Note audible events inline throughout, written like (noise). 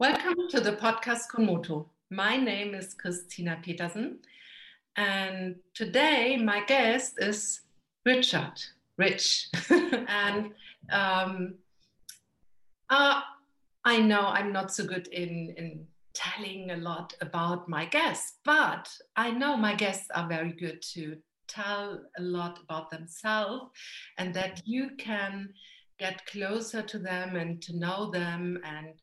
Welcome to the podcast Konmoto. My name is Christina Petersen, and today my guest is Richard, Rich. (laughs) and um, uh, I know I'm not so good in, in telling a lot about my guests, but I know my guests are very good to tell a lot about themselves and that you can get closer to them and to know them and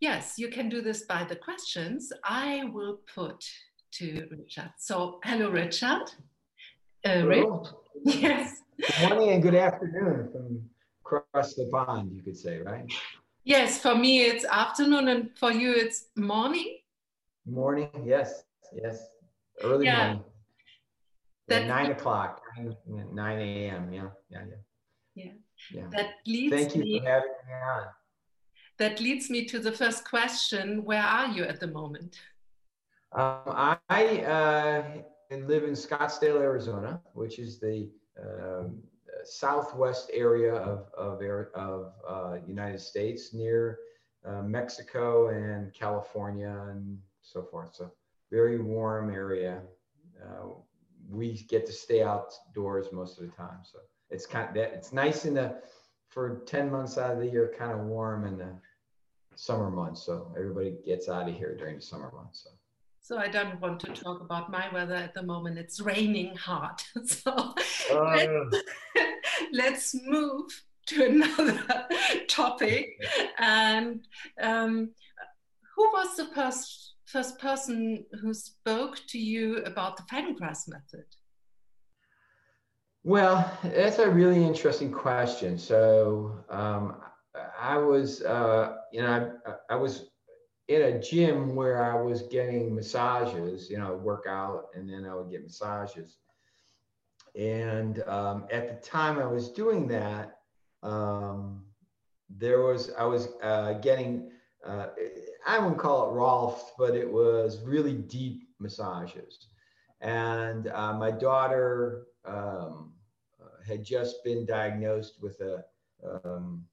Yes, you can do this by the questions I will put to Richard. So, hello, Richard. Uh, hello. Yes. Good morning and good afternoon from across the pond, you could say, right? Yes, for me it's afternoon, and for you it's morning. Morning, yes, yes, early yeah. morning. That, nine o'clock, nine, 9 a.m. Yeah, yeah, yeah. Yeah. Yeah. That leads Thank you me, for having me on that leads me to the first question Where are you at the moment? Um, I uh, live in Scottsdale, Arizona, which is the um, southwest area of, of, of uh, United States near uh, Mexico and California and so forth. So very warm area. Uh, we get to stay outdoors most of the time. So it's kind of that it's nice in the for 10 months out of the year, kind of warm in the summer months. So everybody gets out of here during the summer months. So. So I don't want to talk about my weather at the moment. It's raining hard. (laughs) So uh, (laughs) let's, move to another (laughs) topic. And um, who was the first, first person who spoke to you about the Feldenkrais method? Well, that's a really interesting question. So um, I was, uh, you know, I, I was in a gym where I was getting massages, you know, work out and then I would get massages. And um, at the time I was doing that, um, there was, I was uh, getting, uh, I wouldn't call it Rolf, but it was really deep massages. And uh, my daughter um, had just been diagnosed with a, um,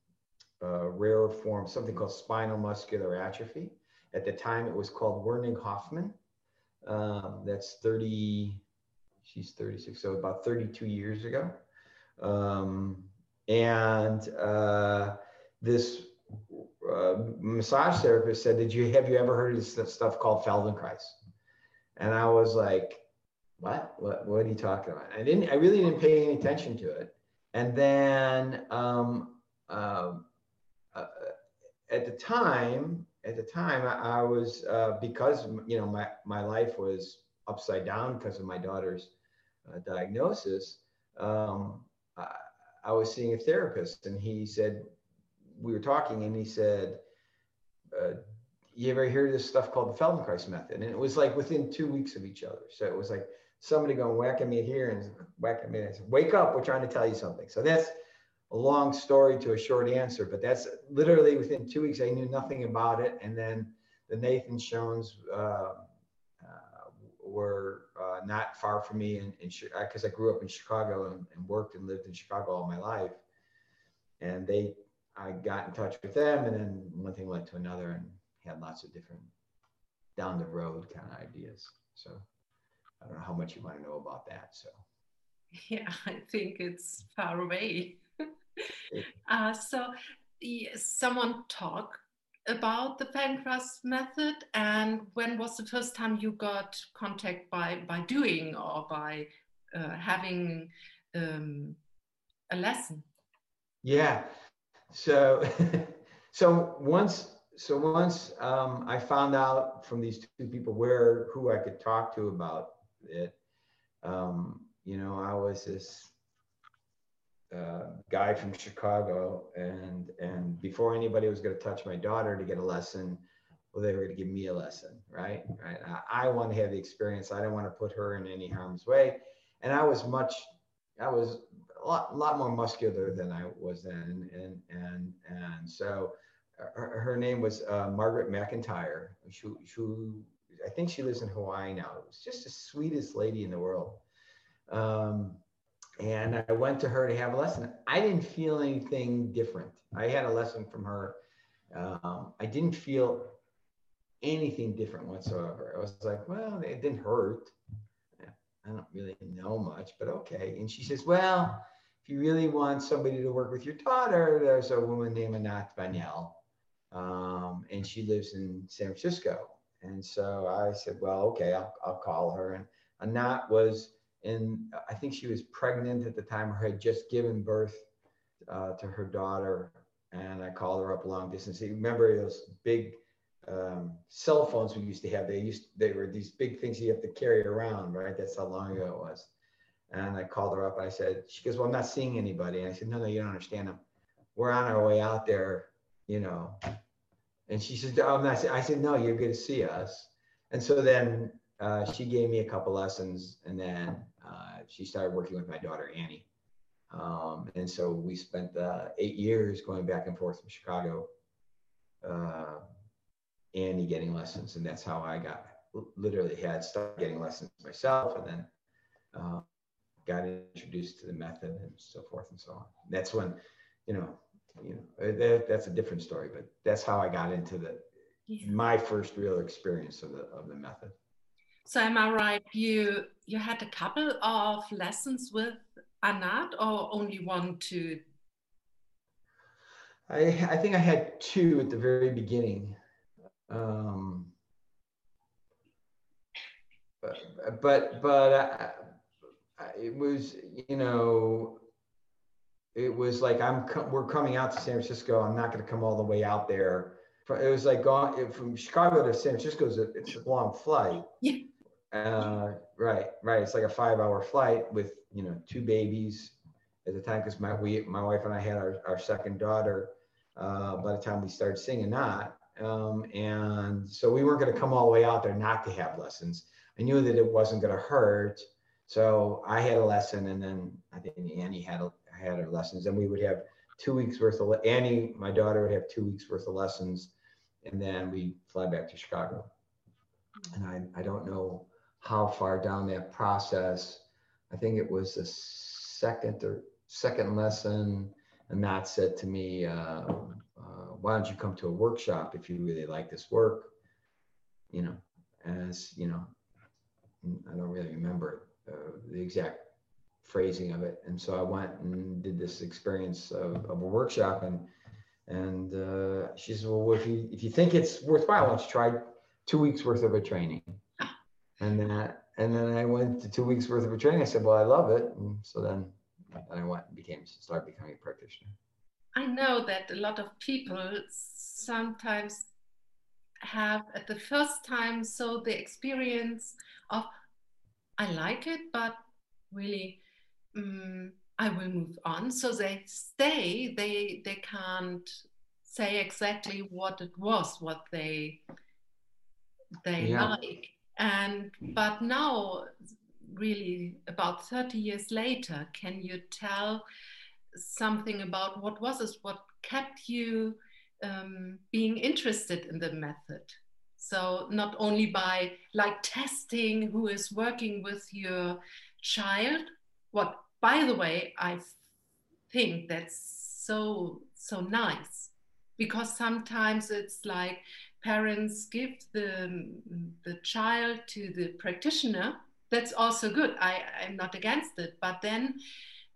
uh, rare form, something called spinal muscular atrophy. At the time, it was called Werdnig Hoffmann. Um, that's 30, she's 36, so about 32 years ago. Um, and uh, this uh, massage therapist said, "Did you have you ever heard of this stuff called Feldenkrais?" And I was like, "What? What? What are you talking about?" I didn't. I really didn't pay any attention to it. And then um, uh, at the time, at the time, I, I was uh, because you know my my life was upside down because of my daughter's uh, diagnosis. Um, I, I, was seeing a therapist, and he said we were talking, and he said, uh, "You ever hear this stuff called the Feldenkrais method?" And it was like within two weeks of each other. So it was like somebody going whacking me here and whacking me. I said, "Wake up! We're trying to tell you something." So that's a long story to a short answer, but that's literally within two weeks. I knew nothing about it, and then the Nathan Shones uh, uh, were uh, not far from me, in because I grew up in Chicago and, and, worked and lived in Chicago all my life, and they, I got in touch with them, and then one thing led to another, and had lots of different down the road kind of ideas. So I don't know how much you want to know about that. So. (laughs) Yeah, I think it's far away. (laughs) uh, so someone talk about the Feldenkrais method and when was the first time you got contact by by doing or by uh, having um, a lesson? Yeah. So (laughs) so once so once um, i found out from these two people where who i could talk to about it um, you know i was this uh, guy from Chicago, and and before anybody was going to touch my daughter to get a lesson, well, they were going to give me a lesson, right? Right. I, I want to have the experience. I don't want to put her in any harm's way, and I was much, I was a lot, lot more muscular than I was then, and and and so. Her, her name was uh, Margaret McIntyre. She, who I think she lives in Hawaii now. It was just the sweetest lady in the world. Um, and I went to her to have a lesson. I didn't feel anything different. I had a lesson from her. Um, I didn't feel anything different whatsoever. I was like, well, it didn't hurt. I don't really know much, but okay. And she says, well, if you really want somebody to work with your daughter, there's a woman named Anat Baniel, um, and she lives in San Francisco. And so I said, well, okay, I'll, I'll call her. And Anat was in, I think she was pregnant at the time or had just given birth uh, to her daughter. And I called her up long distance. You remember those big um, cell phones we used to have. They used they were these big things you have to carry around, right? That's how long ago it was. And I called her up. I said, she goes, well, I'm not seeing anybody. And I said, no, no, you don't understand. We're on our way out there, you know. And she said, oh, I'm not. I said, no, you're going to see us. And so then uh, she gave me a couple lessons, and then she started working with my daughter Annie. Um, and so we spent uh, eight years going back and forth from Chicago uh, Annie getting lessons, and that's how I got literally had started getting lessons myself, and then uh, got introduced to the method and so forth and so on. That's when, you know, you know that, that's a different story, but that's how I got into the yeah. my first real experience of the of the method. So am I right? You you had a couple of lessons with Anat, or only one, two? I I think I had two at the very beginning um, but but but uh, it was you know it was like I'm we're coming out to San Francisco. I'm not going to come all the way out there. It was like going from Chicago to San Francisco. Is a, it's a long flight. Yeah. Uh, right, right. It's like a five-hour flight with you know two babies at the time because my we my wife and I had our, our second daughter. Uh, by the time we started singing that, um, and so we weren't going to come all the way out there not to have lessons. I knew that it wasn't going to hurt. So I had a lesson, and then I think Annie had a, had her lessons, and we would have two weeks worth of Annie, my daughter, would have two weeks worth of lessons, and then we fly back to Chicago. And I, I don't know how far down that process. I think it was the second or second lesson, and Matt said to me, uh, why don't you come to a workshop if you really like this work? You know, as you know, I don't really remember uh, the exact phrasing of it. And so I went and did this experience of, of a workshop and and uh, she said, well, if you if you think it's worthwhile, let's try two weeks worth of a training. And then and then I went to two weeks worth of a training. I said, well, I love it. And so then, then I went and became started becoming a practitioner. I know that a lot of people sometimes have at the first time so the experience of I like it, but really um, I will move on. So they stay. They they can't say exactly what it was, what they they yeah. like. And but now, really, about thirty years later, can you tell? something about what was it, what kept you um, being interested in the method. So not only by like testing who is working with your child, what by the way, I think that's so so nice because sometimes it's like parents give the the child to the practitioner. That's also good. I, I'm not against it, but then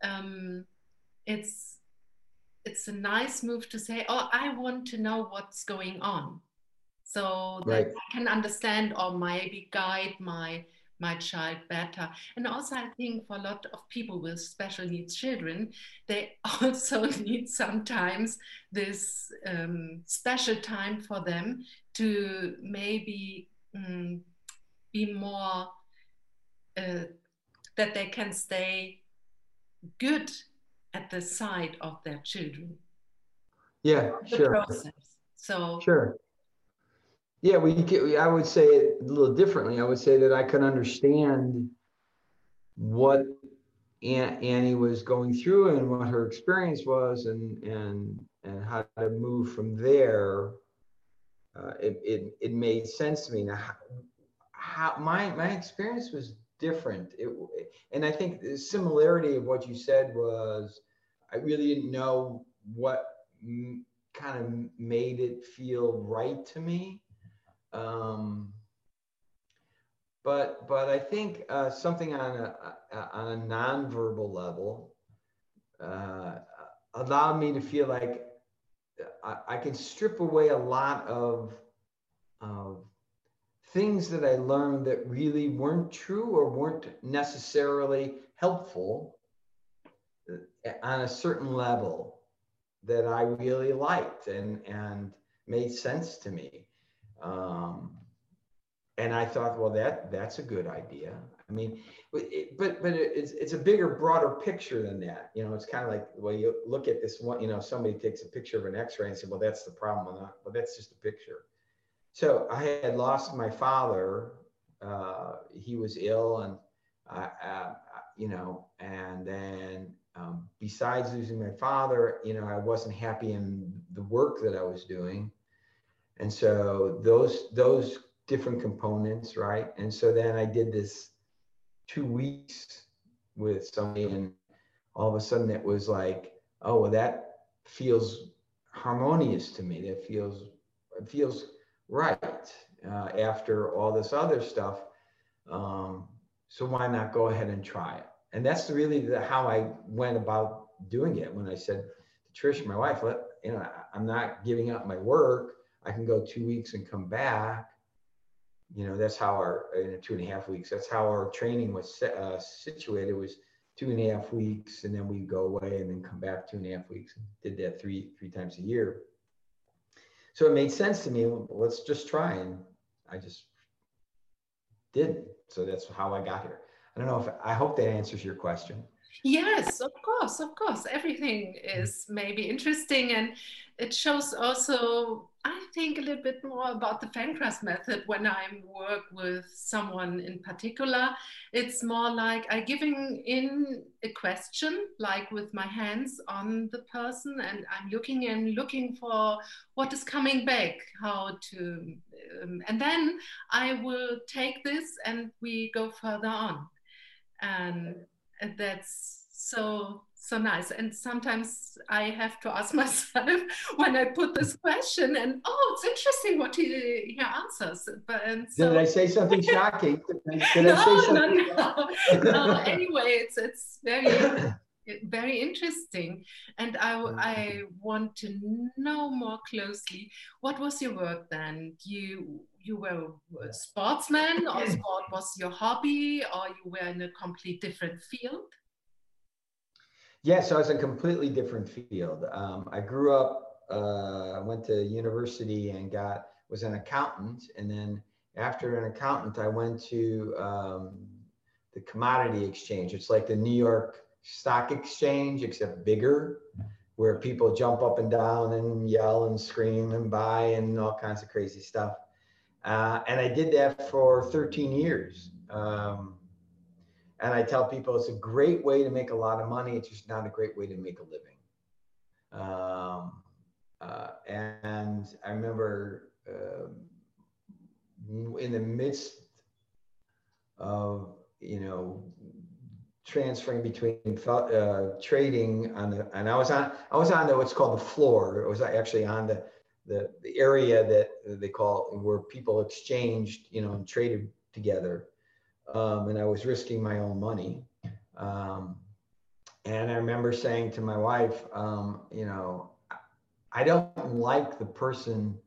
um, it's it's a nice move to say oh i want to know what's going on so that right. i can understand or maybe guide my my child better and also i think for a lot of people with special needs children they (laughs) also need sometimes this um, special time for them to maybe um, be more uh, that they can stay good at the side of their children. Yeah, sure. Process. So sure. Yeah, we could, I would say it a little differently. I would say that I could understand what Aunt Annie was going through and what her experience was, and and and how to move from there. Uh, it, it it made sense to me. Now, how, my my experience was different. It, and I think the similarity of what you said was I really didn't know what m- kind of made it feel right to me. Um, but but I think uh, something on a, on a nonverbal level uh, allowed me to feel like I, I, can strip away a lot of of things that I learned that really weren't true or weren't necessarily helpful uh, on a certain level that I really liked and and made sense to me. Um, and I thought, well, that that's a good idea. I mean, it, but but it's it's a bigger, broader picture than that. You know, it's kind of like well, you look at this one. You know, somebody takes a picture of an X-ray and say, well, that's the problem. Well, well that's just a picture. So I had lost my father. Uh, he was ill, and I, I, you know, and then um, besides losing my father, you know, I wasn't happy in the work that I was doing, and so those those different components, right? And so then I did this two weeks with somebody, and all of a sudden it was like, oh, well, that feels harmonious to me. That feels it feels right uh, after all this other stuff. Um, so why not go ahead and try it? And that's really the, how I went about doing it. When I said to Trish, my wife, let you know, I'm not giving up my work. I can go two weeks and come back. You know that's how our in two and a half weeks that's how our training was uh, situated was two and a half weeks and then we go away and then come back two and a half weeks did that three three times a year. So it made sense to me let's just try and i just did so that's how i got here. I don't know if i hope that answers your question. Yes of course of course. Everything is maybe interesting and it shows also think a little bit more about the Feldenkrais method when I work with someone in particular. It's more like I giving in a question, like with my hands on the person, and I'm looking and looking for what is coming back, how to, um, and then I will take this and we go further on, and that's so so nice. And sometimes I have to ask (laughs) myself when I put this question, and oh, it's interesting what he, he answers. But and so, did I say something shocking? Did I, did (laughs) no, something? no, no, no. (laughs) anyway, it's it's very very interesting, and I I want to know more closely. What was your work then? You you were a sportsman, or (clears throat) sport was your hobby, or you were in a complete different field? Yeah, so it's a completely different field. Um, I grew up, uh, went to university and got was an accountant, and then after an accountant, I went to um, the commodity exchange. It's like the New York Stock Exchange, except bigger, where people jump up and down and yell and scream and buy and all kinds of crazy stuff. Uh, and I did that for 13 years. Um, and I tell people it's a great way to make a lot of money. It's just not a great way to make a living. Um, uh, and I remember uh, in the midst of, you know, transferring between uh, trading on the, and I was on, I was on the, what's called the floor. It was actually on the, the, the area that they call where people exchanged, you know, and traded together um, and I was risking my own money. Um, and I remember saying to my wife, um, you know, I don't like the person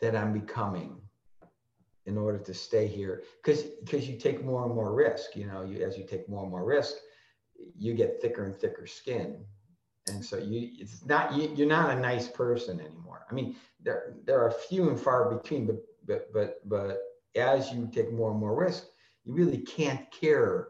that I'm becoming in order to stay here. Because because you take more and more risk you know you as you take more and more risk you get thicker and thicker skin. And so you it's not you, you're not a nice person anymore. I mean there there are few and far between but but but but as you take more and more risk you really can't care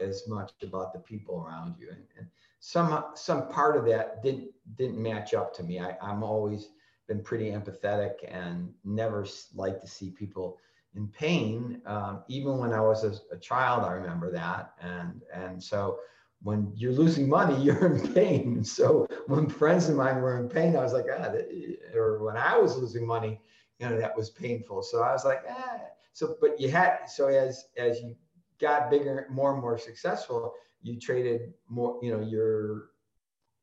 as much about the people around you. And, and some some part of that didn't didn't match up to me. I, I'm always been pretty empathetic and never like to see people in pain. Um, even when I was a, a, child, I remember that. And and so when you're losing money, (laughs) you're in pain. So when friends of mine were in pain, I was like, ah, or when I was losing money, you know, that was painful. So I was like, ah, so but you had so as as you got bigger more and more successful you traded more you know your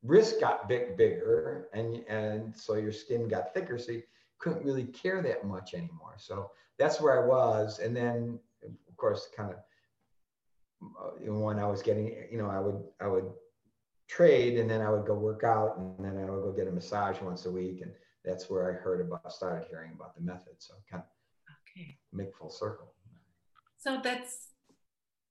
risk got big bigger and and so your skin got thicker so you, couldn't really care that much anymore. So that's where I was. And then, of course, kind of when I was getting, you know, I would I would trade and then I would go work out and then I would go get a massage once a week. And that's where I heard about, started hearing about the method. So kind of. Make full circle. So that's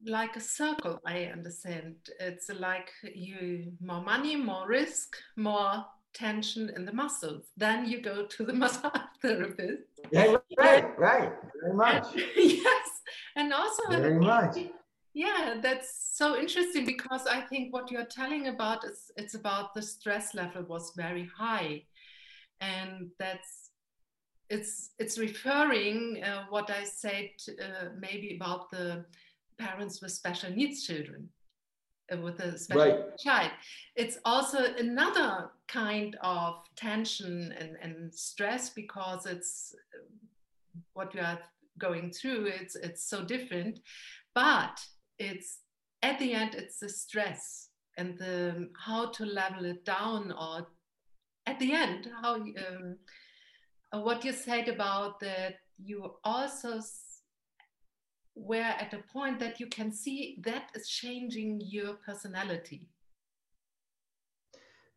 like a circle, I understand. It's like you more money, more risk, more tension in the muscles. Then you go to the (laughs) massage therapist. Yeah, right, right. Very much. (laughs) yes. And also very much. Yeah, that's so interesting because I think what you're telling about is it's about the stress level was very high. And that's it's it's referring uh, what I said uh, maybe about the parents with special needs children uh, with a special right. child. It's also another kind of tension and, and stress because it's what we are going through. It's it's so different, but it's at the end it's the stress and the how to level it down or at the end how um, what you said about that you also were at a point that you can see that is changing your personality.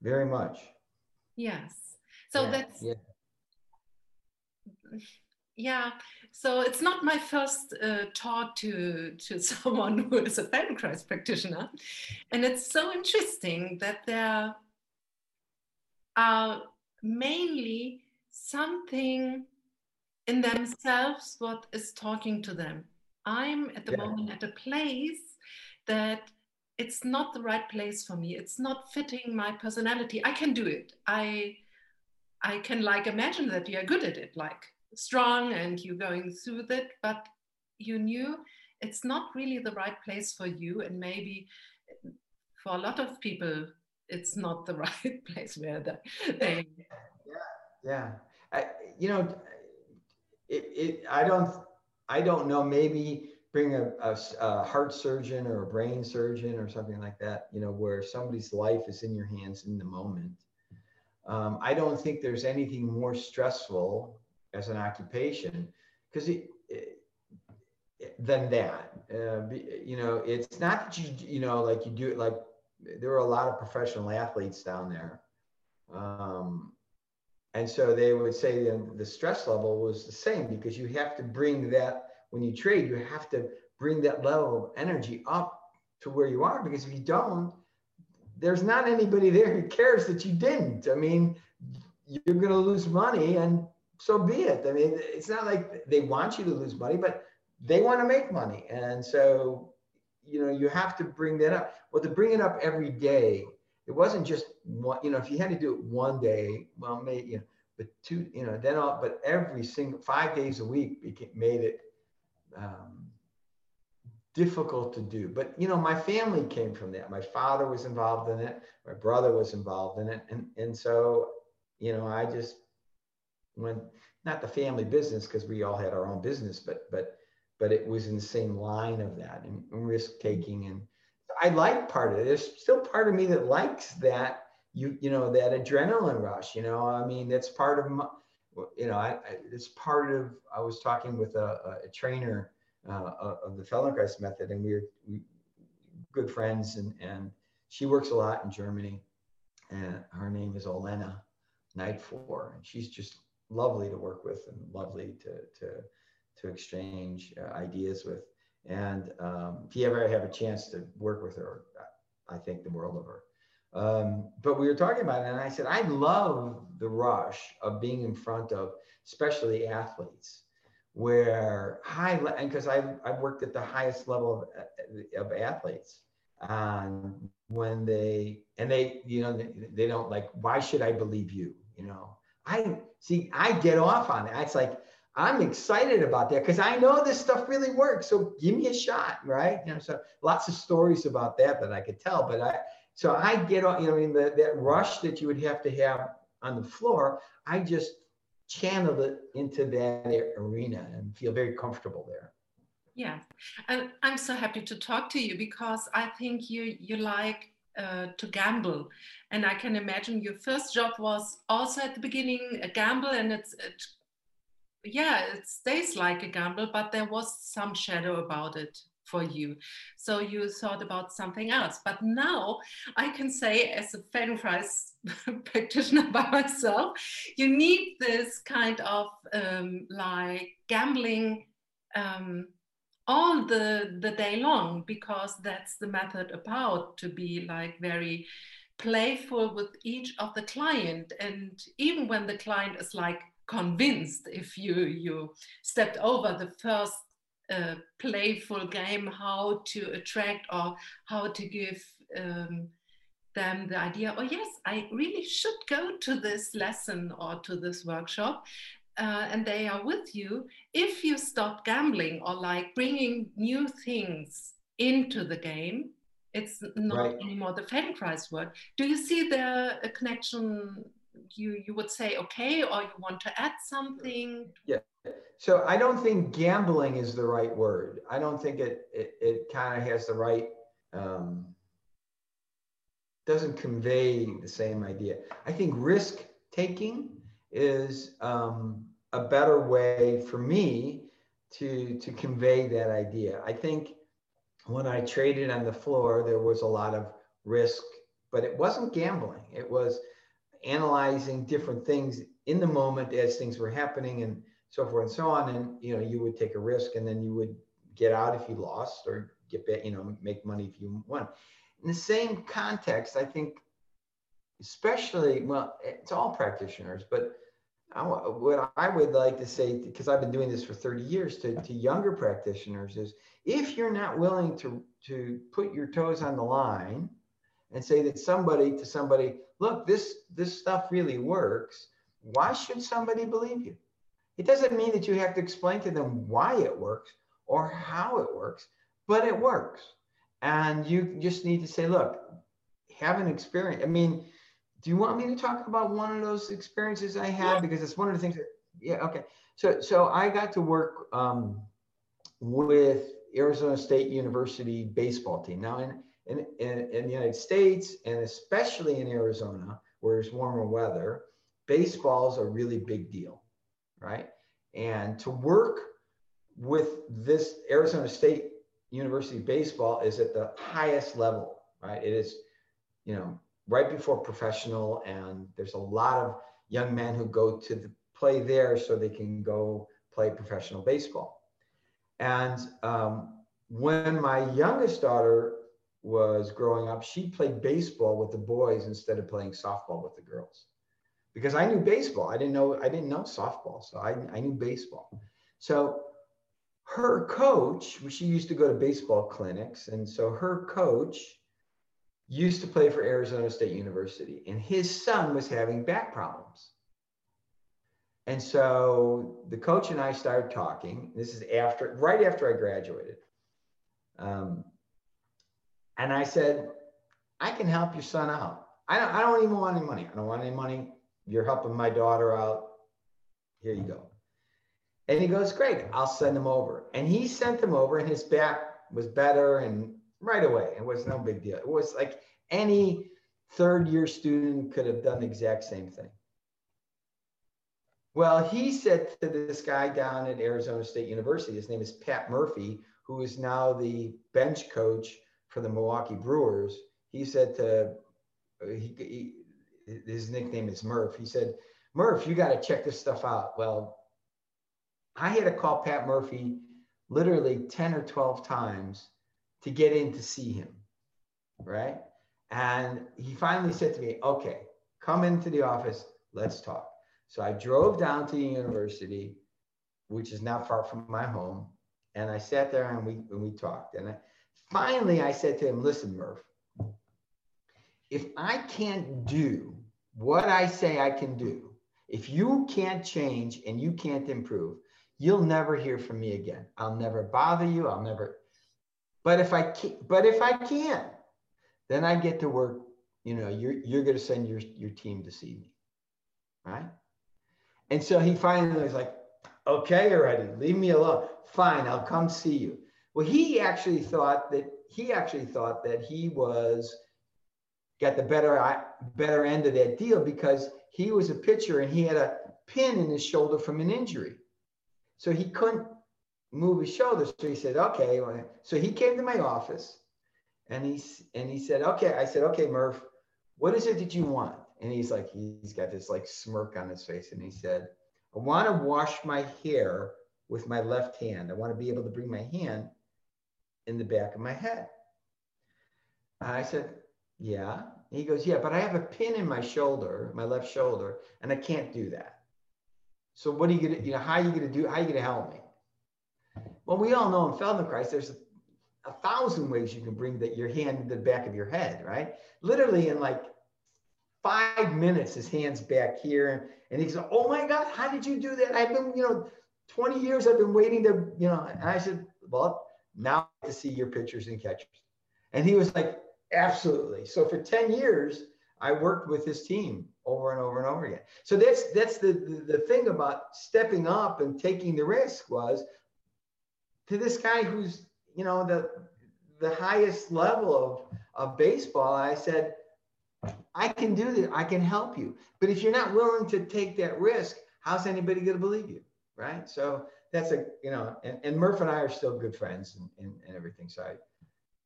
Very much. Yes. So yeah, that's yeah. (laughs) yeah. So it's not my first uh, talk to to (laughs) someone who is a feldenkrais practitioner. And it's so interesting that there are mainly something in themselves what is talking to them i'm at the yeah. moment at a place that it's not the right place for me it's not fitting my personality i can do it i i can like imagine that you're good at it like strong and you're going through it, but you knew it's not really the right place for you. And maybe for a lot of people, it's not the (laughs) right place where they. Yeah, yeah. I, you know, it, it, I don't, I don't know. Maybe bring a, a, a, heart surgeon or a brain surgeon or something like that. You know, where somebody's life is in your hands in the moment. Um, I don't think there's anything more stressful as an occupation because it, it, than that. Uh, you know, it's not that you you know like you do it like there are a lot of professional athletes down there. Um, and so they would say that the stress level was the same because you have to bring that when you trade, you have to bring that level of energy up to where you are because if you don't, there's not anybody (laughs) there who cares that you didn't. I mean, you're going to lose money and so be it. I mean, it's not like they want you to lose money, but they want to make money. And so, you know, you have to bring that up. Well, to bring it up every day, it wasn't just one, you know, if you had to do it one day, well, maybe, you know, but two, you know, then all, but every single five days a week became, made it um, difficult to do. But, you know, my family came from that. My father was involved in it. My brother was involved in it. And, and so, you know, I just went, not the family business because we all had our own business, but but but it was in the same line of that and, and risk taking and I like part of it. There's still part of me that likes that you you know that adrenaline rush. You know, I mean that's part of my you know I, I it's part of I was talking with a, a trainer uh, of the Feldenkrais method and we were we, good friends and and she works a lot in Germany and her name is Olena Nightfor and she's just lovely to work with and lovely to to to exchange uh, ideas with. And um, if you ever have a chance to work with her, I think the world of her. Um, but we were talking about it, and I said I love the rush of being in front of, especially athletes, where high and because I I've worked at the highest level of, of athletes, and when they and they you know they, they don't like why should I believe you you know I see, I get off on that. It's like, I'm excited about that because I know this stuff really works. So give me a shot, right? You know, so lots of stories about that that I could tell. But I, so I get on, you know, the, that rush that you would have to have on the floor, I just channel it into that arena and feel very comfortable there. Yeah, and I'm so happy to talk to you because I think you you like uh, to gamble. And I can imagine your first job was also at the beginning a gamble, and it's it yeah, it stays like a gamble, but there was some shadow about it for you. So you thought about something else. But now I can say, as a Feldenkrais (laughs) practitioner by myself, you need this kind of um, like gambling um, all the the day long because that's the method about to be like very playful with each of the client and even when the client is like convinced if you you stepped over the first uh, playful game how to attract or how to give um, them the idea oh yes i really should go to this lesson or to this workshop uh, and they are with you if you stop gambling or like bringing new things into the game. It's not right. anymore the feldenkrais word. Do you see the a connection? You you would say okay or you want to add something? Yeah so i don't think gambling is the right word. I don't think it it, it kind of has the right um, doesn't convey the same idea. I think risk taking is um, a better way for me to to convey that idea. I think when i traded on the floor there was a lot of risk but it wasn't gambling. It was analyzing different things in the moment as things were happening and so forth and so on. And you know, you would take a risk and then you would get out if you lost or get back, you know, make money if you won. In the same context, I think, especially well, it's all practitioners, but I, what I would like to say, because I've been doing this for 30 years, to, to younger practitioners is if you're not willing to, to put your toes on the line and say that somebody to somebody, look, this this stuff really works. Why should somebody believe you? It doesn't mean that you have to explain to them why it works or how it works, but it works. And you just need to say, look, have an experience. I mean, do you want me to talk about one of those experiences I had? Because it's one of the things that, yeah, okay. So, so I got to work um, with Arizona State University baseball team. Now, in in, in, in the United States and especially in Arizona, where it's warmer weather, baseball is a really big deal, right? And to work with this Arizona State University baseball is at the highest level, right? It is, you know, right before professional, and there's a lot of young men who go to the play there so they can go play professional baseball. And um, when my youngest daughter was growing up, she played baseball with the boys instead of playing softball with the girls. Because I knew baseball. I didn't know I didn't know softball. So I, I knew baseball. So her coach, she used to go to baseball clinics. And so her coach used to play for Arizona State University. And his son was having back problems. And so the coach and I started talking. This is after, right after I graduated. Um, and I said, I can help your son out. I don't, I don't even want any money. I don't want any money. You're helping my daughter out. Here you go. And he goes, Great, I'll send him over. And he sent him over, and his back was better. And right away, it was no big deal. It was like any third year student could have done the exact same thing. Well, he said to this guy down at Arizona State University, his name is Pat Murphy, who is now the bench coach for the Milwaukee Brewers, he said to he, he his nickname is Murph. He said, Murph, you got to check this stuff out. Well, I had to call Pat Murphy literally 10 or 12 times to get in to see him. Right. And he finally said to me, okay, come into the office. Let's talk. So I drove down to the university, which is not far from my home. And I sat there and we, and we talked. And I, Finally, I said to him, listen, Murph, if I can't do what I say I can do, if you can't change and you can't improve, you'll never hear from me again. I'll never bother you. I'll never. But if I can, but if I can, then I get to work. You know, you're you're going to send your your team to see me, right? And so he finally was like, "Okay, already, leave me alone. Fine, I'll come see you." Well, he actually thought that he actually thought that he was got the better better end of that deal because he was a pitcher and he had a pin in his shoulder from an injury. So he couldn't move his shoulders. So he said, okay. So he came to my office and he, and he said, okay. I said, okay, Murph, what is it that you want? And he's like, he's got this like smirk on his face. And he said, I want to wash my hair with my left hand. I want to be able to bring my hand in the back of my head. I said, yeah. he goes, yeah, but I have a pin in my shoulder, my left shoulder, and I can't do that. So what are you gonna, you know, how are you gonna do? How are you gonna help me? Well, we all know in Feldenkrais, there's a, a thousand ways you can bring that your hand to the back of your head, right? Literally in like five minutes, his hand's back here, and he's like, "Oh my God, how did you do that? I've been, you know, 20 years I've been waiting to, you know." And I said, "Well, now to see your pitchers and catchers," and he was like, "Absolutely." So for 10 years, I worked with his team over and over and over again. So that's that's the, the, the thing about stepping up and taking the risk was to this guy who's you know the the highest level of of baseball. I said, I can do this. I can help you. But if you're not willing to take that risk, how's anybody going to believe you, right? So that's a you know, and, and Murph and I are still good friends and, and, and everything. So I,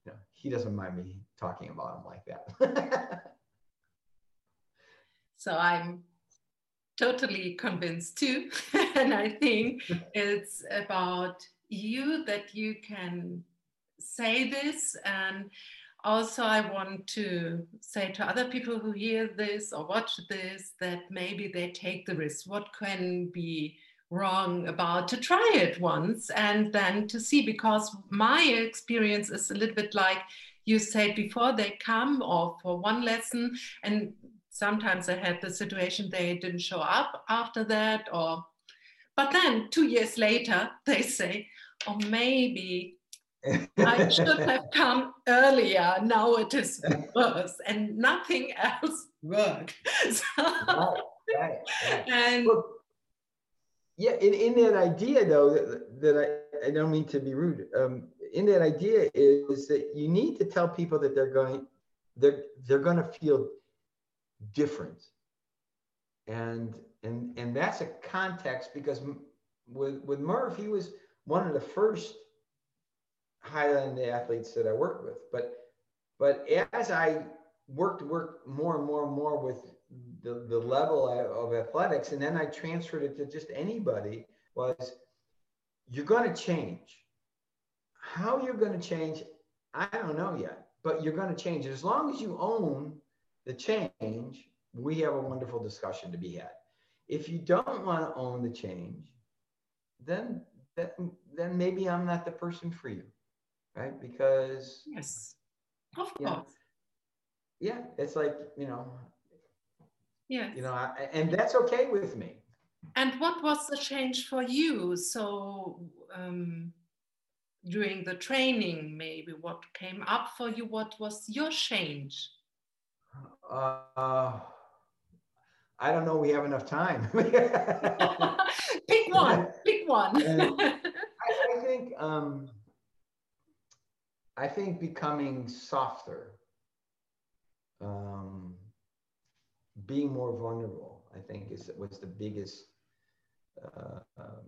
you know, he doesn't mind me talking about him like that. (laughs) So I'm totally convinced too. (laughs) and I think (laughs) it's about you that you can say this. And also, I want to say to other people who hear this or watch this that maybe they take the risk. What can be wrong about to try it once and then to see? Because my experience is a little bit like you said before they come or for one lesson and sometimes I had the situation they didn't show up after that, or but then two years later (laughs) they say, or oh, maybe I should (laughs) have come earlier. Now it is worse, and nothing (laughs) else worked. So, right, right, right. And yeah, in, in that idea though, that, that I, I don't mean to be rude. Um, in that idea is that you need to tell people that they're going, they're they're going to feel different. And, and, and that's a context because with, with Murph, he was one of the first Highland athletes that I worked with. But, but as I worked, worked more and more and more with the, the level of athletics, and then I transferred it to just anybody was you're going to change. How you're going to change, I don't know yet, but you're going to change. As long as you own the change, we have a wonderful discussion to be had. If you don't want to own the change, then then, then maybe I'm not the person for you, right? Because yes, of course. yeah, it's like you know. Yeah. You know, I, and that's okay with me. And what was the change for you? So um, during the training, maybe what came up for you? What was your change? Uh, I don't know. We have enough time. (laughs) pick one. Pick one. (laughs) (laughs) I, I, think. Um, I think becoming softer, um, being more vulnerable. I think is was the biggest. Uh, um,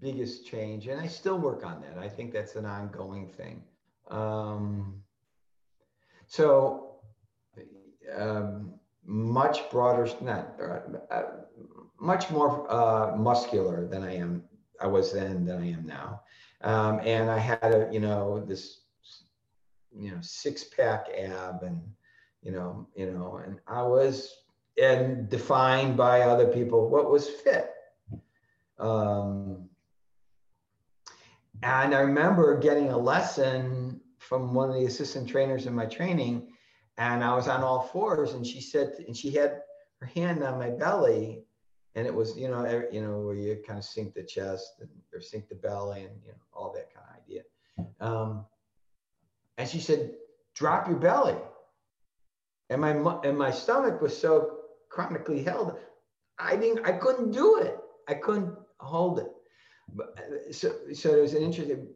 biggest change and i still work on that i think that's an ongoing thing um, so um, much broader, not uh, much more uh, muscular than I am. I was then than I am now, um, and I had a you know this you know six pack ab and you know you know and I was and defined by other people what was fit. Um, and I remember getting a lesson from one of the assistant trainers in my training and I was on all fours, and she said, and she had her hand on my belly, and it was, you know, you know, where you kind of sink the chest and, or sink the belly, and you know, all that kind of idea. Um, and she said, "Drop your belly." And my and my stomach was so chronically held, I didn't, I couldn't do it. I couldn't hold it. But, so, so it was an interesting.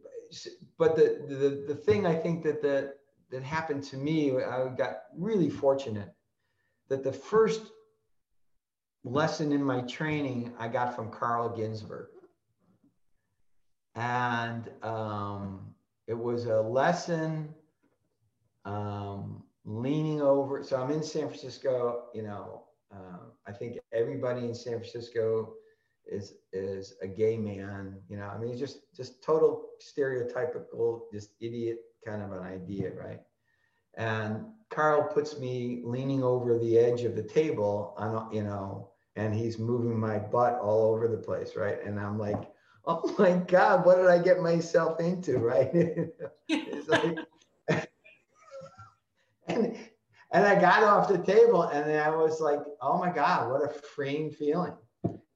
But the the the thing I think that the that happened to me, I got really fortunate that the first lesson in my training I got from Carl Ginsburg. and um, it was a lesson um, leaning over. So I'm in San Francisco. You know, uh, I think everybody in San Francisco is is a gay man. You know, I mean, just just total stereotypical, just idiot kind of an idea, right? And Carl puts me leaning over the edge of the table on, you know, and he's moving my butt all over the place, right? And I'm like, oh my God, what did I get myself into, (laughs) right? (laughs) it's like, and, and I got off the table and I was like, oh my God, what a freeing feeling.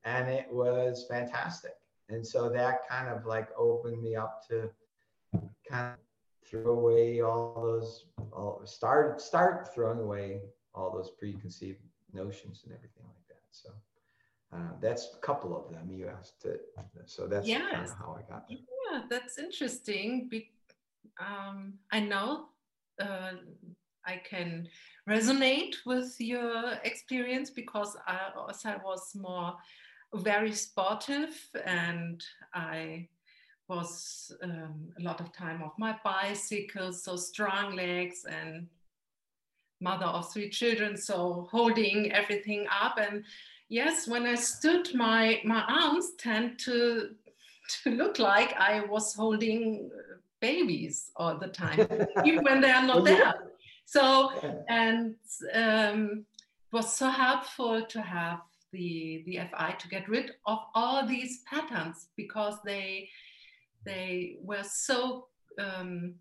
And it was fantastic. And so that kind of like opened me up to kind of throw away all those, all, start, start throwing away all those preconceived notions and everything like that. So uh, that's a couple of them you asked it. So that's yes. kind of how I got there. Yeah, that's interesting. Be- um, I know uh, I can resonate with your experience because I also was more very sportive and I was um, a lot of time off my bicycle, so strong legs and mother of three children, so holding everything up. And yes, when I stood, my my arms tend to to look like I was holding babies all the time, (laughs) even when they are not there. So and um, it was so helpful to have the the FI to get rid of all these patterns because they they were so um,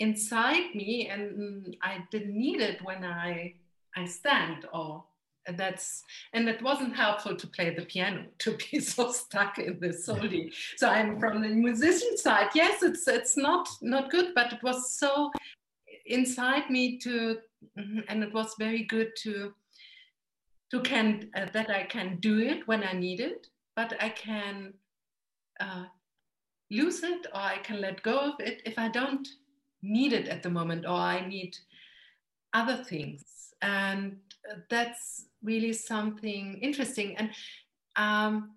inside me and I didn't need it when I I stand or that's and it wasn't helpful to play the piano (laughs) to be so stuck in this solely so i'm from the musician side. Yes it's it's not not good but it was so inside me to mm-hmm, and it was very good to to can uh, that i can do it when i need it but i can uh, lose it or I can let go of it if I don't need it at the moment or I need other things. And that's really something interesting. And um,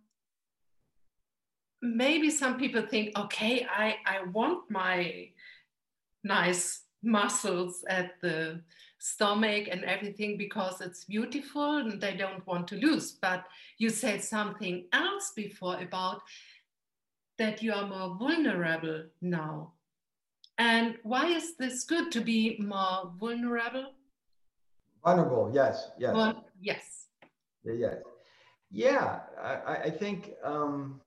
maybe some people think, okay, I, I want my nice muscles at the stomach and everything because it's beautiful and they don't want to lose. But you said something else before about that you are more vulnerable now. And why is this good to be more vulnerable? Vulnerable, yes, yes. Well, yes. Yes. Yeah, I, I think um,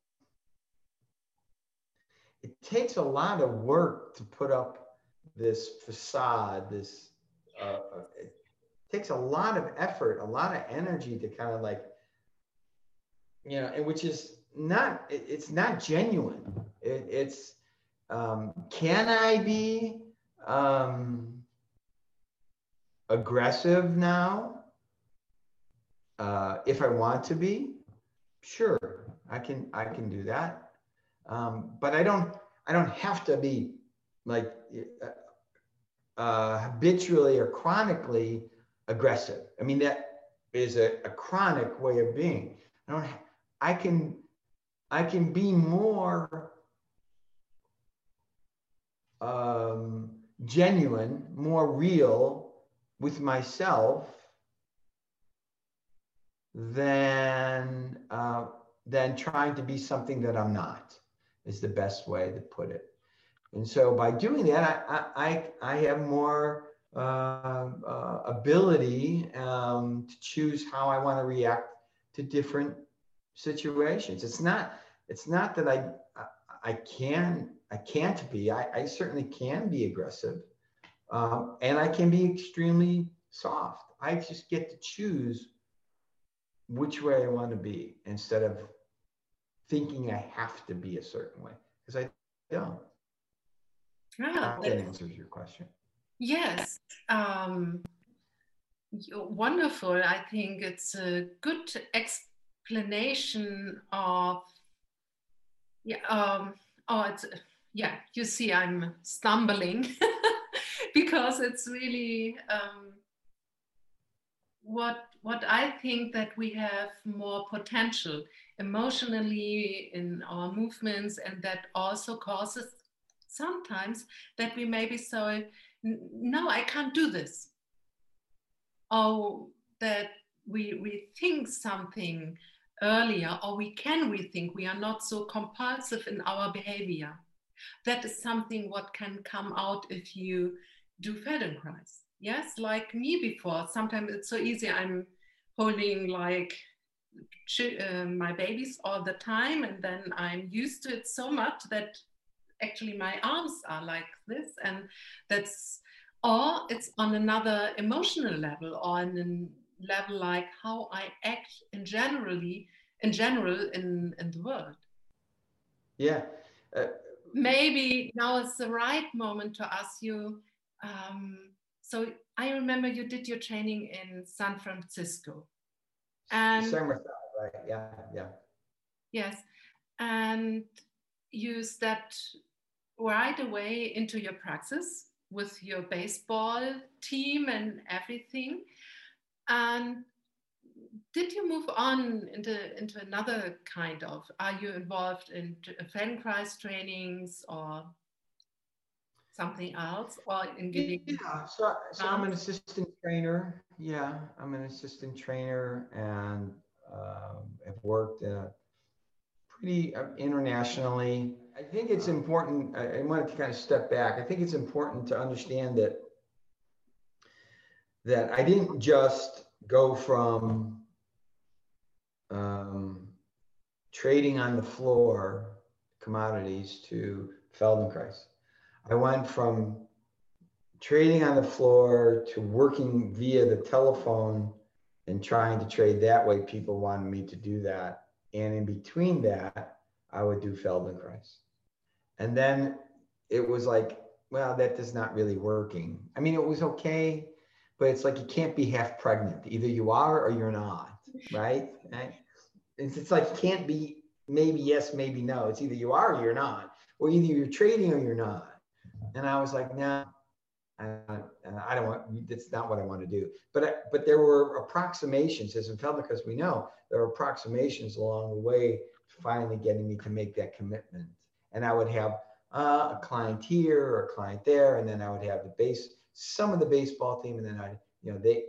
it takes a lot of work to put up this facade, this, uh, uh it takes a lot of effort, a lot of energy to kind of like, you know, and which is not it, it's not genuine. It, it's um, can i be um, aggressive now? Uh, if i want to be? Sure i can i can do that. Um, but i don't i don't have to be like uh, habitually or chronically aggressive i mean that is a, a chronic way of being i don't i can I can be more um, genuine, more real with myself than uh, than trying to be something that I'm not. Is the best way to put it. And so by doing that, I I, I have more uh, uh, ability um, to choose how I want to react to different situations. It's not it's not that I I can I can't be. I, I certainly can be aggressive, um, and I can be extremely soft. I just get to choose which way I want to be instead of thinking I have to be a certain way because I don't. Ah, that answers your question. Yes. Um, wonderful. I think it's a good explanation of yeah um, oh it's yeah you see i'm stumbling (laughs) because it's really um, what what I think that we have more potential emotionally in our movements, and that also causes sometimes that we maybe say, no, I can't do this, or that we rethink something earlier, or we can rethink. We are not so compulsive in our behavior. That is something what can come out if you do Feldenkrais. Yes, like me before. Sometimes it's so easy. I'm holding like uh, my babies all the time, and then I'm used to it so much that actually my arms are like this, and that's or it's on another emotional level or on a level like how I act in generally in general in in the world. Yeah. Uh, Maybe now is the right moment to ask you. Um, so I remember you did your training in San Francisco. And summer, right? Yeah, yeah. Yes. And you stepped right away into your praxis with your baseball team and everything. And did you move on into, into another kind of? Are you involved in Feldenkrais trainings or something else or in giving yeah so, so i'm an assistant trainer yeah i'm an assistant trainer and um, have worked uh, pretty uh, internationally i think it's important I, I wanted to kind of step back i think it's important to understand that that i didn't just go from um, trading on the floor commodities to feldenkrais I went from trading on the floor to working via the telephone and trying to trade that way. People wanted me to do that. And in between that, I would do Feldenkrais. And then it was like, well, that is not really working. I mean, it was okay, but it's like you can't be half pregnant. Either you are or you're not, right? (laughs) It's, it's like you can't be maybe yes, maybe no. It's either you are or you're not, or either you're trading or you're not. And I was like, nah, I, I don't want, that's not what I want to do. But, but there were approximations, as in Feldenkrais we know, there were approximations along the way, finally getting me to make that commitment. And I would have uh, a client here or a client there, and then I would have the base, some of the baseball team, and then I, you know, they,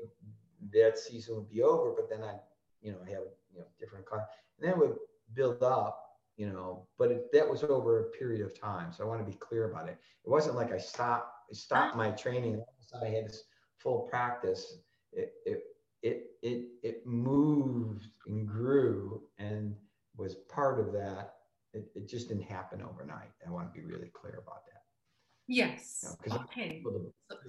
that season would be over, but then I, you know, I have, you know, different clients, and then would build up you know, but it, that was over a period of time. So I want to be clear about it. It wasn't like I stopped, stopped my training. I had this full practice. It, it, it, it, it moved and grew and was part of that. It, it just didn't happen overnight. I want to be really clear about that. Yes. You know, okay.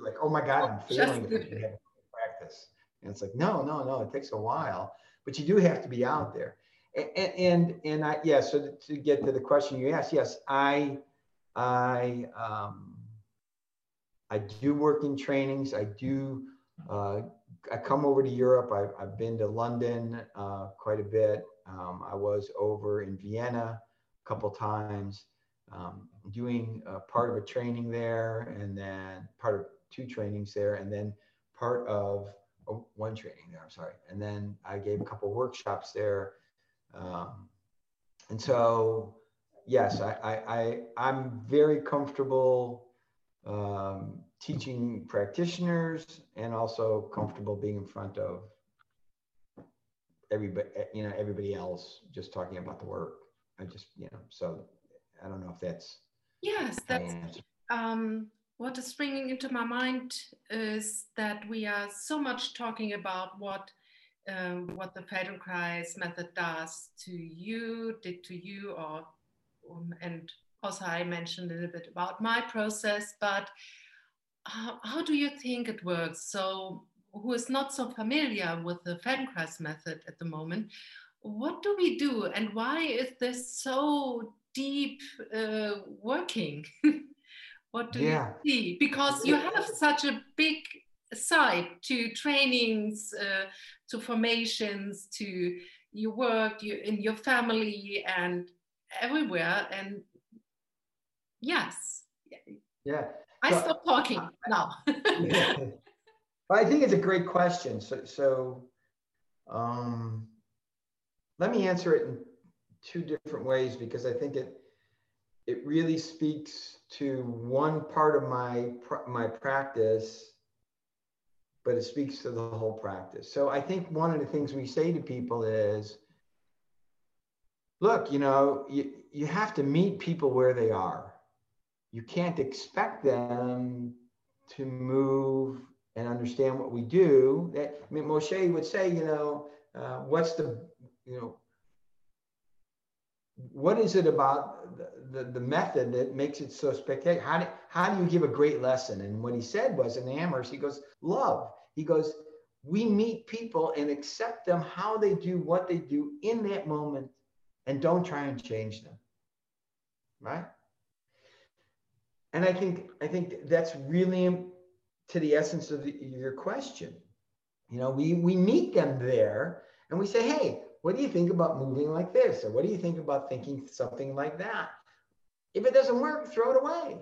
Like, oh my God, I'm failing because you have practice. And it's like, no, no, no, it takes a while, but you do have to be out there and and, and I yeah. So to get to the question you asked, yes, I I um, I do work in trainings. I do. Uh, I come over to Europe. I've, I've been to London uh, quite a bit. Um, I was over in Vienna couple times, um, doing part of a training there, and then part of two trainings there, and then part of oh, one training there. I'm sorry, and then I gave a couple workshops there um, and so, yes, I, I, I, am very comfortable um, teaching practitioners and also comfortable being in front of everybody, you know, everybody else just talking about the work. I just, you know, so I don't know if that's. Yes, that's um, what is springing into my mind is that we are so much talking about what um, what the Feldenkrais method does to you, did to you, or um, and also I mentioned a little bit about my process, but how, how do you think it works? So, who is not so familiar with the Feldenkrais method at the moment, what do we do, and why is this so deep uh, working? (laughs) what do yeah. you see? Because you have such a big side to trainings, uh, to formations, to your work, you, in your family, and everywhere. And yes, yeah, I so, stop talking now. (laughs) I think it's a great question. So, so um, let me answer it in two different ways because I think it it really speaks to one part of my my practice, but it speaks to the whole practice. So I think one of the things we say to people is, look, you know, you, you have to meet people where they are. You can't expect them to move and understand what we do. That I mean, Moshe would say, you know, uh, what's the, you know, what is it about the, the, the, method that makes it so spectacular? How do, how do you give a great lesson? And what he said was in Amherst, he goes, love. He goes, we meet people and accept them how they do what they do in that moment and don't try and change them. Right? And I think I think that's really to the essence of the, your question. You know, we we meet them there and we say, hey, what do you think about moving like this? Or what do you think about thinking something like that? If it doesn't work, throw it away.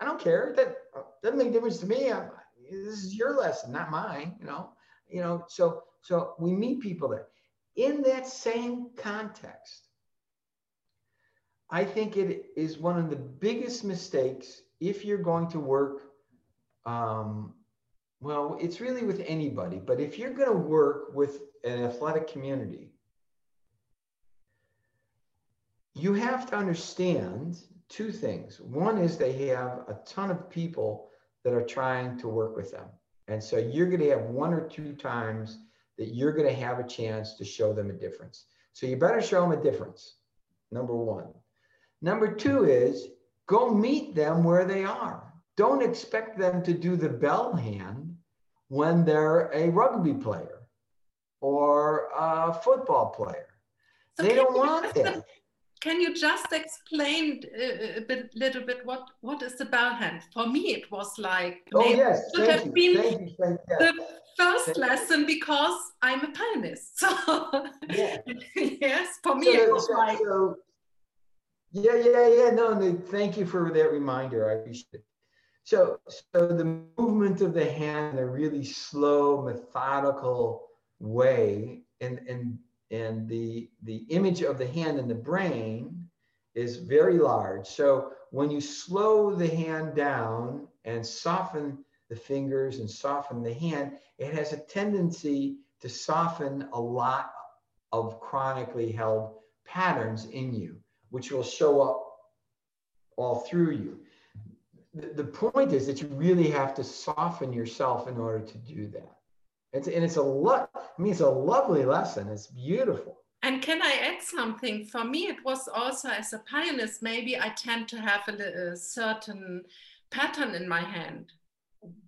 I don't care. That doesn't make a difference to me. I'm, this is your lesson, not mine. You know, you know. So so we meet people there. In that same context, I think it is one of the biggest mistakes if you're going to work. Um, well, it's really with anybody, but if you're going to work with an athletic community, you have to understand two things. One is they have a ton of people that are trying to work with them. And so you're going to have one or two times that you're going to have a chance to show them a difference. So you better show them a difference, number one. Number two is go meet them where they are. Don't expect them to do the bell hand when they're a rugby player or a football player. So they don't want that. Can you just explain uh, a, bit, little bit what what is the bell hand? For me, it was like oh yes, should have you. been thank you, thank you. the first thank lesson because I'm a pianist. (laughs) So yeah. yes, for me so, it was so, like. So, yeah, yeah, yeah. No, no, thank you for that reminder. I appreciate it. So, so the movement of the hand in a really slow, methodical way, and and and the, the image of the hand in the brain is very large. So when you slow the hand down and soften the fingers and soften the hand, it has a tendency to soften a lot of chronically held patterns in you, which will show up all through you. The, point is that you really have to soften yourself in order to do that. It's, and it's a lot, I mean, it's a lovely lesson. It's beautiful. And can I add something? For me, it was also as a pianist, maybe I tend to have a, a certain pattern in my hand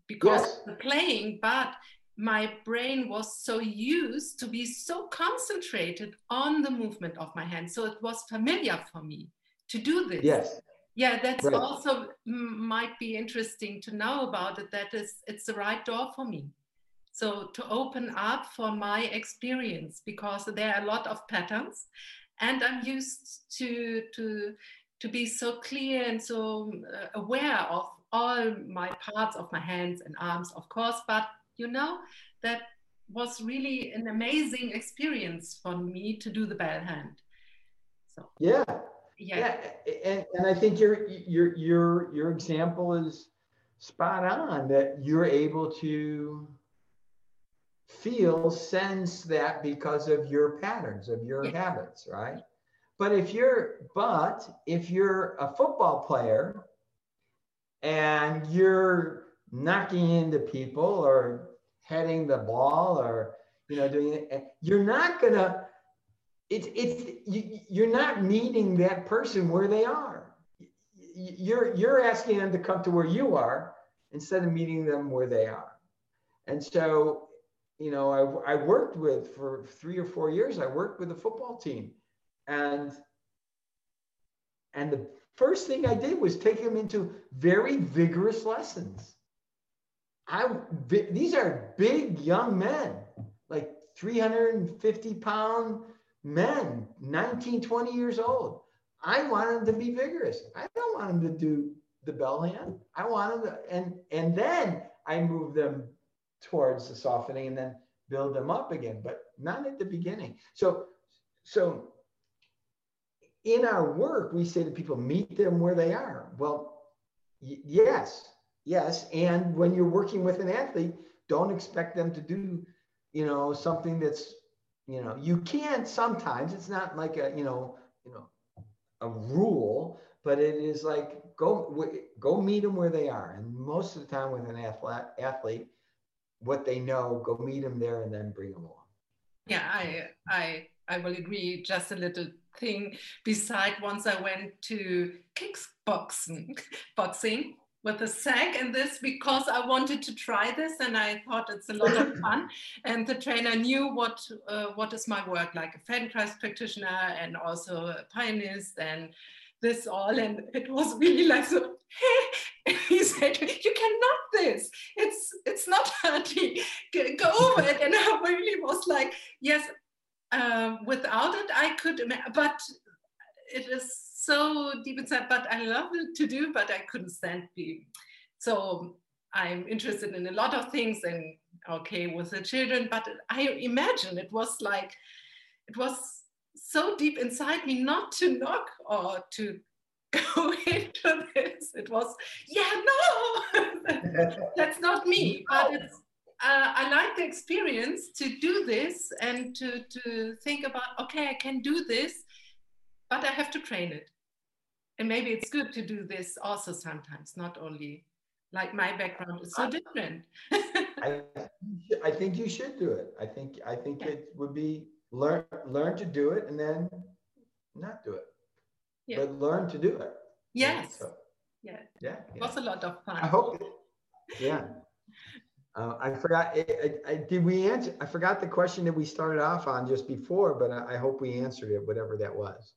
because yes. of the playing, but my brain was so used to be so concentrated on the movement of my hand. So it was familiar for me to do this. Yes. Yeah, that's right. also might be interesting to know about it. That is, it's the right door for me. So to open up for my experience because there are a lot of patterns and I'm used to, to, to be so clear and so uh, aware of all my parts of my hands and arms, of course, but you know, that was really an amazing experience for me to do the bell hand. So yeah, yeah, yeah. And, and I think your your your your example is spot on that you're able to feel, sense that because of your patterns, of your yeah. habits, right? But if you're, but if you're a football player and you're knocking into people or heading the ball or you know doing it, eh, you're not gonna. It's it's you, you're not meeting that person where they are. You're you're asking them to come to where you are instead of meeting them where they are. And so you know, I, I worked with for three or four years, I worked with a football team. And, and the first thing I did was take them into very vigorous lessons. I, these are big young men, like 350 pound men, 19, 20 years old. I want them to be vigorous. I don't want them to do the bell hand. I want them to, and, and then I move them towards the softening and then build them up again, but not at the beginning. So, so in our work, we say to people, meet them where they are. Well, y- yes, yes. And when you're working with an athlete, don't expect them to do, you know, something that's, you know, you can sometimes. It's not like a, you know, you know, a rule, but it is like go go meet them where they are. And most of the time with an athlete, athlete, what they know, go meet them there and then bring them along. Yeah, I I I will agree. Just a little thing. Beside, once I went to kickboxing, boxing with a sack and this because I wanted to try this and I thought it's a lot of (laughs) fun. And the trainer knew what uh, what is my work like a Feldenkrais practitioner and also a pianist and this all and it was really like so (laughs) he said you cannot this. It's it's not dirty go over it. And i really was like yes um, without it i could but it is so deep inside but i love it to do but i couldn't stand being so i'm interested in a lot of things and okay with the children but i imagine it was like it was so deep inside me not to knock or to (laughs) go into this. It was, yeah, no, (laughs) that's not me. But it's, uh, I like the experience to do this and to, to think about, okay, I can do this, but I have to train it. And maybe it's good to do this also sometimes, not only like my background is so different. I, I think you should do it. I think I think yeah. it would be learn learn to do it and then not do it. Yeah. But learn to do it. Yes. So, yeah. yeah. It was a lot of fun. I hope. Yeah. Uh, I forgot. I, I, I, did we answer? I forgot the question that we started off on just before, but I, I hope we answered it, whatever that was.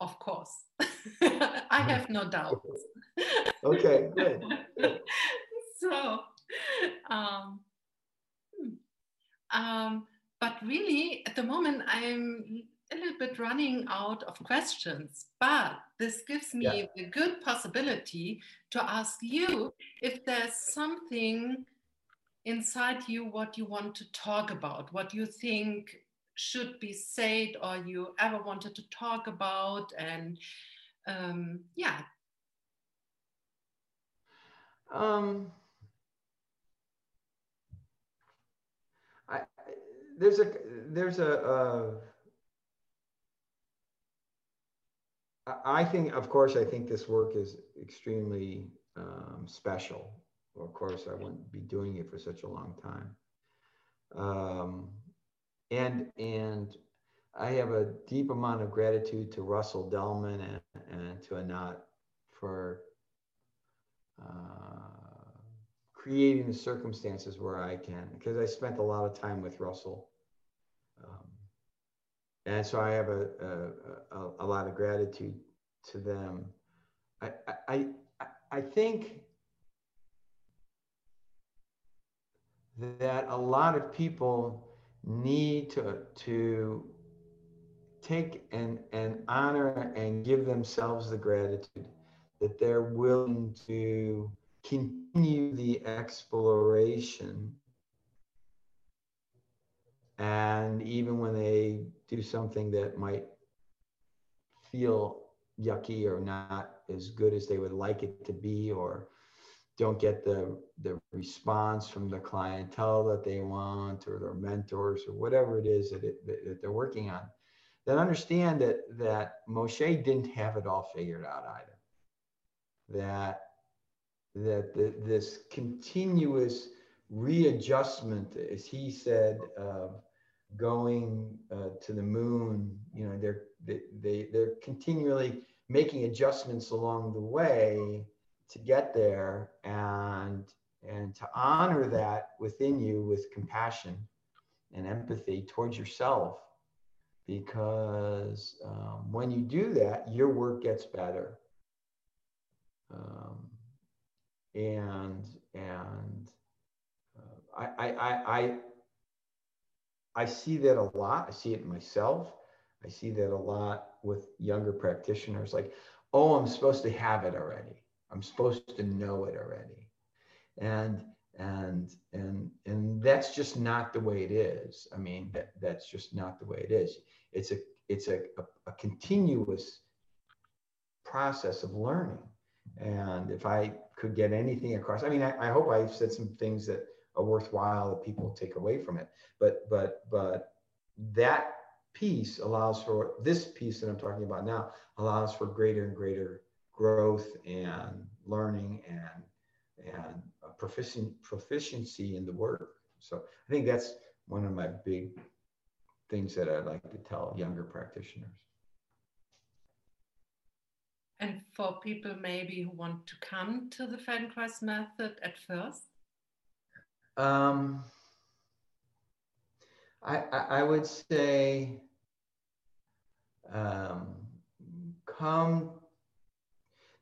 Of course. (laughs) (laughs) I have no doubt. (laughs) okay, good. (laughs) so, um, hmm, um, but really, at the moment, I'm a little bit running out of questions, but this gives me yeah. a good possibility to ask you if there's something inside you what you want to talk about, what you think should be said or you ever wanted to talk about and um, yeah um, I, there's a there's a uh, I think, of course, I think this work is extremely um, special. of course, I wouldn't be doing it for such a long time. Um, and and I have a deep amount of gratitude to Russell Delman and, and to Anat for uh, creating the circumstances where I can, because I spent a lot of time with Russell. Um, and so I have a, a, a, a lot of gratitude to them. I, I, I think that a lot of people need to, to take and, and honor and give themselves the gratitude that they're willing to continue the exploration. And even when they do something that might feel yucky or not as good as they would like it to be or don't get the the response from the clientele that they want or their mentors or whatever it is that, it, that, that they're working on then understand that that Moshe didn't have it all figured out either. That that the, this continuous readjustment as he said uh, going uh, to the moon you know they're they, they they're continually making adjustments along the way to get there and and to honor that within you with compassion and empathy towards yourself because um, when you do that your work gets better um, and and uh, I, I, I I see that a lot. I see it myself. I see that a lot with younger practitioners. Like, oh, I'm supposed to have it already. I'm supposed to know it already. And and and and that's just not the way it is. I mean that, that's just not the way it is. It's a it's a, a, a continuous process of learning. And if i could get anything across i mean I, I hope i've said some things that are worthwhile that people take away from it. But but but that piece allows for this piece that i'm talking about now allows for greater and greater growth and learning and and proficient, proficiency in the work. So I think that's one of my big things that I'd like to tell younger practitioners. And for people maybe who want to come to the Feldenkrais method at first? Um, I, I, I would say um, come.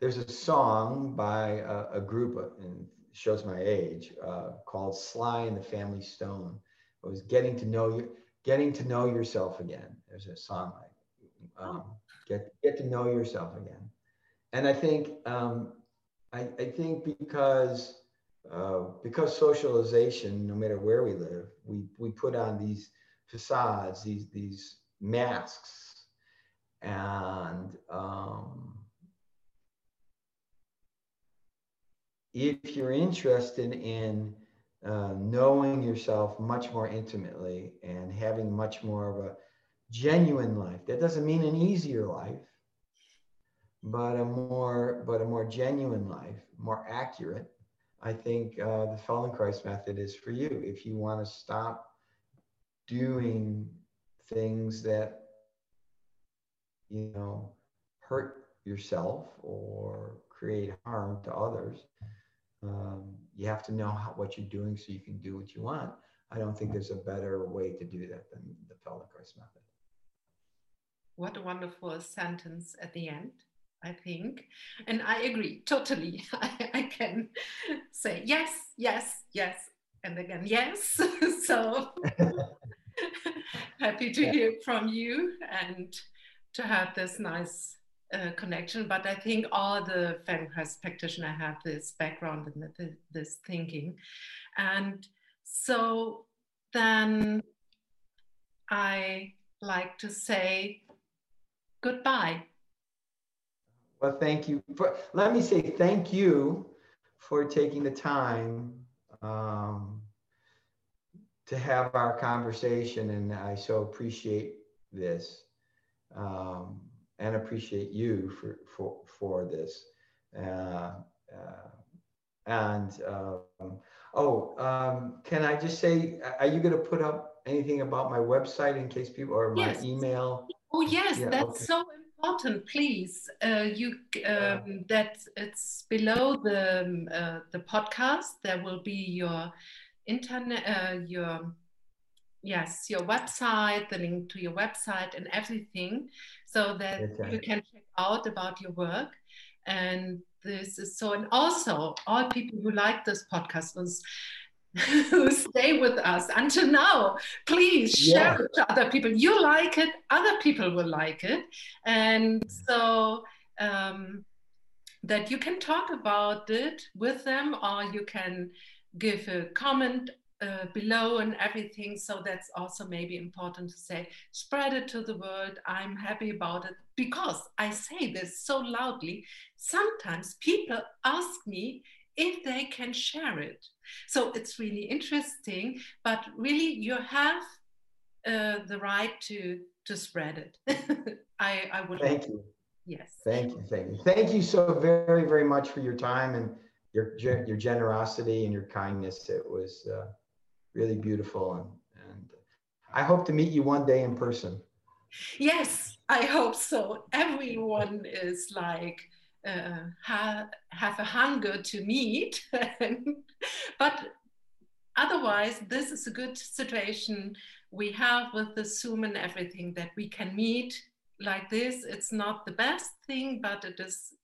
There's a song by a, a group in shows my age, uh, called Sly and the Family Stone. It was getting to know you, getting to know yourself again. There's a song like um, get get to know yourself again, and I think um, I, I think because uh, because socialization, no matter where we live, we we put on these facades, these these masks, and um, if you're interested in uh, knowing yourself much more intimately and having much more of a genuine life, that doesn't mean an easier life, but a more but a more genuine life, more accurate. I think uh, the Feldenkrais method is for you if you want to stop doing things that you know hurt yourself or create harm to others um, you have to know how, what you're doing so you can do what you want. I don't think there's a better way to do that than the Feldenkrais method. What a wonderful sentence at the end, I think. And I agree totally. (laughs) I, I can say yes, yes, yes, and again, yes. (laughs) so (laughs) happy to hear from you and to have this nice uh, connection, but I think all the Feldenkrais practitioners have this background and this thinking. And so then I like to say goodbye. Well, thank you. For, let me say thank you for taking the time um, to have our conversation, and I so appreciate this. Um, and appreciate you for for for this. Uh, uh, and um, oh, um, can I just say, are you going to put up anything about my website in case people or my yes. email? Oh yes, yeah, that's okay. so important. Please, uh, you um, that it's below the um, uh, the podcast. There will be your internet, uh, your yes your website the link to your website and everything so that okay. you can check out about your work and this is so and also all people who like this podcast (laughs) who stay with us until now please share yeah. it to other people you like it other people will like it and so um, that you can talk about it with them or you can give a comment uh, below and everything. So that's also maybe important to say, spread it to the world. I'm happy about it because I say this so loudly. Sometimes people ask me if they can share it. So it's really interesting, but really you have uh, the right to to spread it. (laughs) I, I would. Thank you. Yes. Thank you. Thank you. Thank you so very, very much for your time and your your generosity and your kindness. It was uh, really beautiful and and I hope to meet you one day in person. Yes, I hope so. Everyone is like uh, have, have a hunger to meet, (laughs) but otherwise, this is a good situation we have with the Zoom and everything that we can meet like this. It's not the best thing, but it is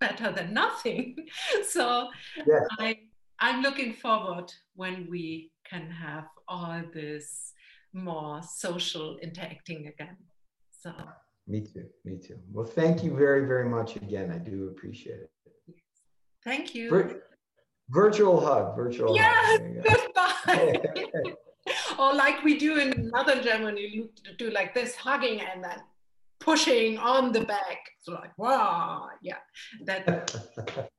better than nothing. (laughs) so yes. I I'm looking forward when we can have all this more social interacting again. So me too, me too. Well, thank you very, very much again. I do appreciate it. Thank you. Virtual hug, virtual yes, hug. goodbye. (laughs) (laughs) or like we do in northern Germany, you do like this hugging and then pushing on the back. So like, wow, yeah. That (laughs)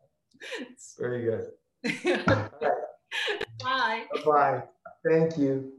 very good. Bye. Bye. Thank you.